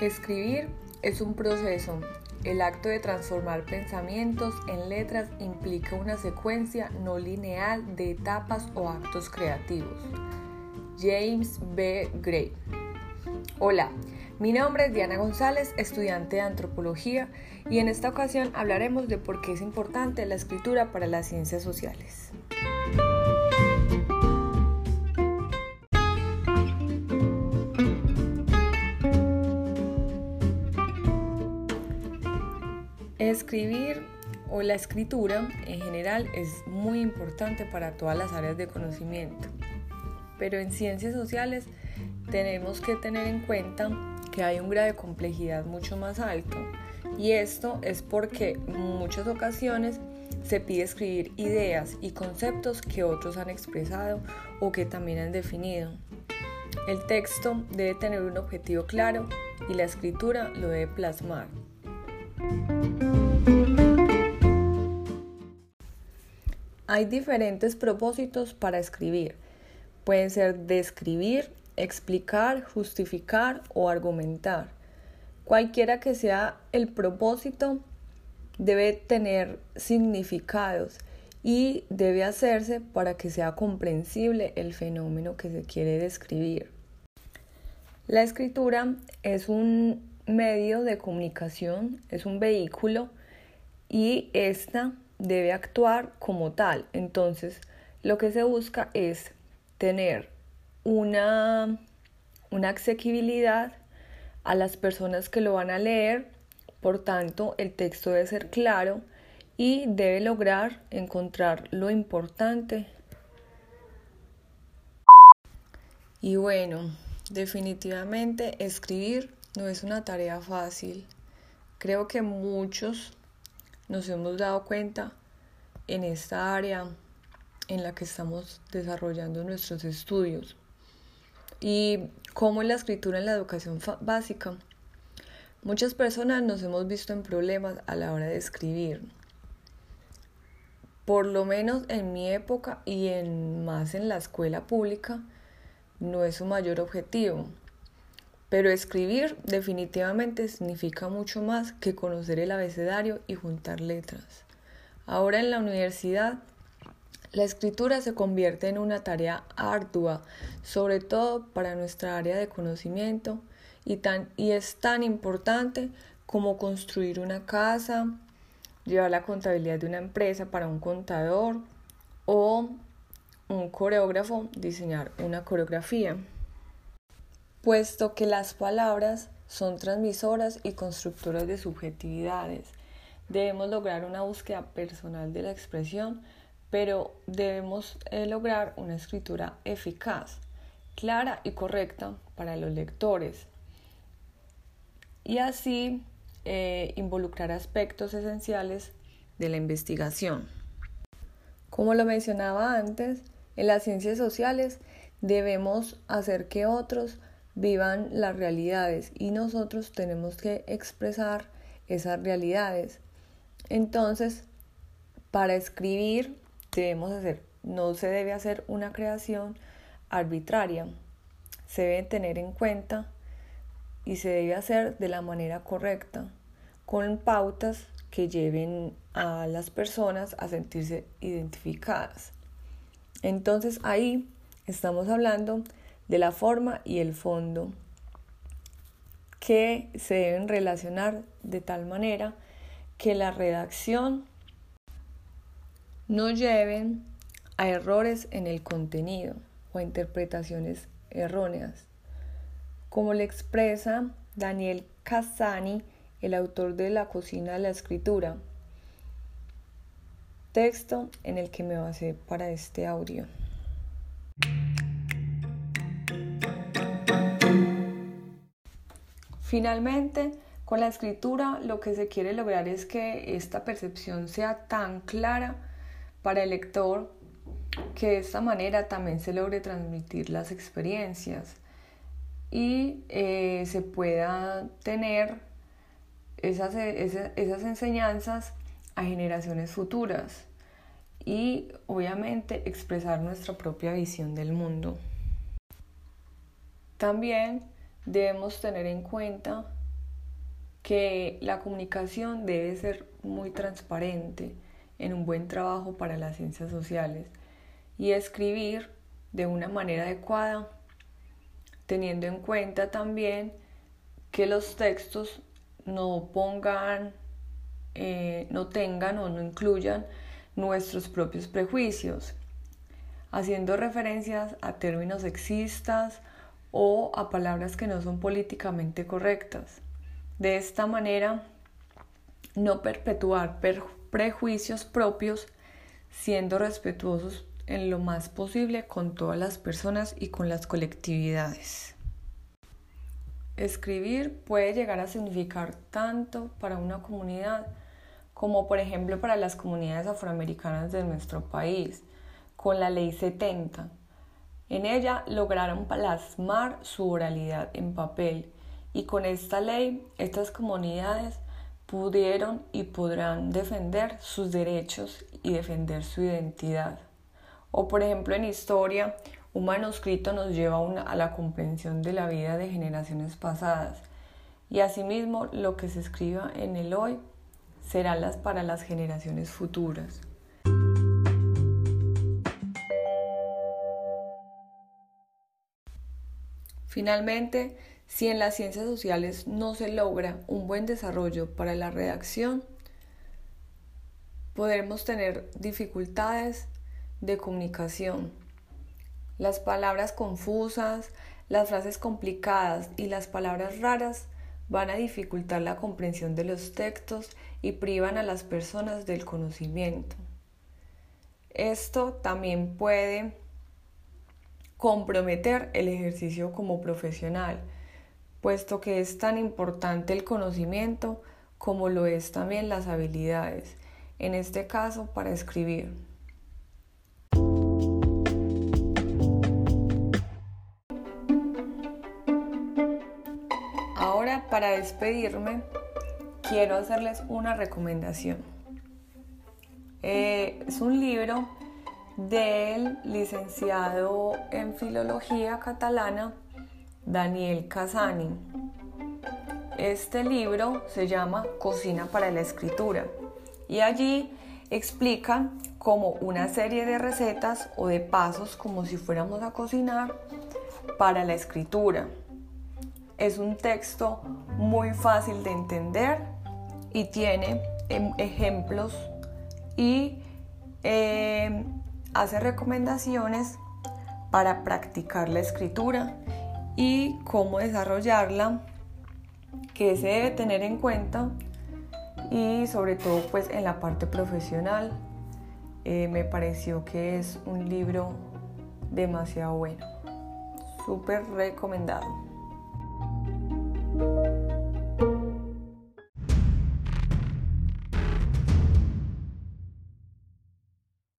Escribir es un proceso. El acto de transformar pensamientos en letras implica una secuencia no lineal de etapas o actos creativos. James B. Gray. Hola, mi nombre es Diana González, estudiante de antropología, y en esta ocasión hablaremos de por qué es importante la escritura para las ciencias sociales. Escribir o la escritura en general es muy importante para todas las áreas de conocimiento, pero en ciencias sociales tenemos que tener en cuenta que hay un grado de complejidad mucho más alto y esto es porque en muchas ocasiones se pide escribir ideas y conceptos que otros han expresado o que también han definido. El texto debe tener un objetivo claro y la escritura lo debe plasmar. Hay diferentes propósitos para escribir. Pueden ser describir, explicar, justificar o argumentar. Cualquiera que sea el propósito, debe tener significados y debe hacerse para que sea comprensible el fenómeno que se quiere describir. La escritura es un medio de comunicación, es un vehículo y esta debe actuar como tal. Entonces, lo que se busca es tener una, una asequibilidad a las personas que lo van a leer, por tanto, el texto debe ser claro y debe lograr encontrar lo importante. Y bueno, definitivamente escribir no es una tarea fácil. Creo que muchos nos hemos dado cuenta en esta área en la que estamos desarrollando nuestros estudios. Y cómo la escritura en la educación básica. Muchas personas nos hemos visto en problemas a la hora de escribir. Por lo menos en mi época y en más en la escuela pública, no es su mayor objetivo. Pero escribir definitivamente significa mucho más que conocer el abecedario y juntar letras. Ahora en la universidad, la escritura se convierte en una tarea ardua, sobre todo para nuestra área de conocimiento, y, y es tan importante como construir una casa, llevar la contabilidad de una empresa para un contador o un coreógrafo diseñar una coreografía puesto que las palabras son transmisoras y constructoras de subjetividades. Debemos lograr una búsqueda personal de la expresión, pero debemos eh, lograr una escritura eficaz, clara y correcta para los lectores. Y así eh, involucrar aspectos esenciales de la investigación. Como lo mencionaba antes, en las ciencias sociales debemos hacer que otros vivan las realidades y nosotros tenemos que expresar esas realidades. Entonces, para escribir debemos hacer, no se debe hacer una creación arbitraria, se debe tener en cuenta y se debe hacer de la manera correcta, con pautas que lleven a las personas a sentirse identificadas. Entonces ahí estamos hablando de la forma y el fondo que se deben relacionar de tal manera que la redacción no lleven a errores en el contenido o a interpretaciones erróneas. Como le expresa Daniel Cassani, el autor de La cocina de la escritura, texto en el que me basé para este audio. Finalmente, con la escritura lo que se quiere lograr es que esta percepción sea tan clara para el lector que de esta manera también se logre transmitir las experiencias y eh, se pueda tener esas, esas enseñanzas a generaciones futuras y obviamente expresar nuestra propia visión del mundo. También debemos tener en cuenta que la comunicación debe ser muy transparente en un buen trabajo para las ciencias sociales y escribir de una manera adecuada, teniendo en cuenta también que los textos no pongan, eh, no tengan o no incluyan nuestros propios prejuicios, haciendo referencias a términos sexistas o a palabras que no son políticamente correctas. De esta manera, no perpetuar prejuicios propios, siendo respetuosos en lo más posible con todas las personas y con las colectividades. Escribir puede llegar a significar tanto para una comunidad como por ejemplo para las comunidades afroamericanas de nuestro país, con la Ley 70. En ella lograron plasmar su oralidad en papel y con esta ley estas comunidades pudieron y podrán defender sus derechos y defender su identidad. O por ejemplo en historia, un manuscrito nos lleva a la comprensión de la vida de generaciones pasadas y asimismo lo que se escriba en el hoy será las para las generaciones futuras. Finalmente, si en las ciencias sociales no se logra un buen desarrollo para la redacción, podremos tener dificultades de comunicación las palabras confusas, las frases complicadas y las palabras raras van a dificultar la comprensión de los textos y privan a las personas del conocimiento. Esto también puede comprometer el ejercicio como profesional, puesto que es tan importante el conocimiento como lo es también las habilidades, en este caso para escribir. para despedirme, quiero hacerles una recomendación. Eh, es un libro del licenciado en Filología Catalana Daniel Casani. Este libro se llama Cocina para la Escritura y allí explica como una serie de recetas o de pasos como si fuéramos a cocinar para la escritura. Es un texto muy fácil de entender y tiene em, ejemplos y em, hace recomendaciones para practicar la escritura y cómo desarrollarla, que se debe tener en cuenta y sobre todo pues en la parte profesional eh, me pareció que es un libro demasiado bueno, súper recomendado.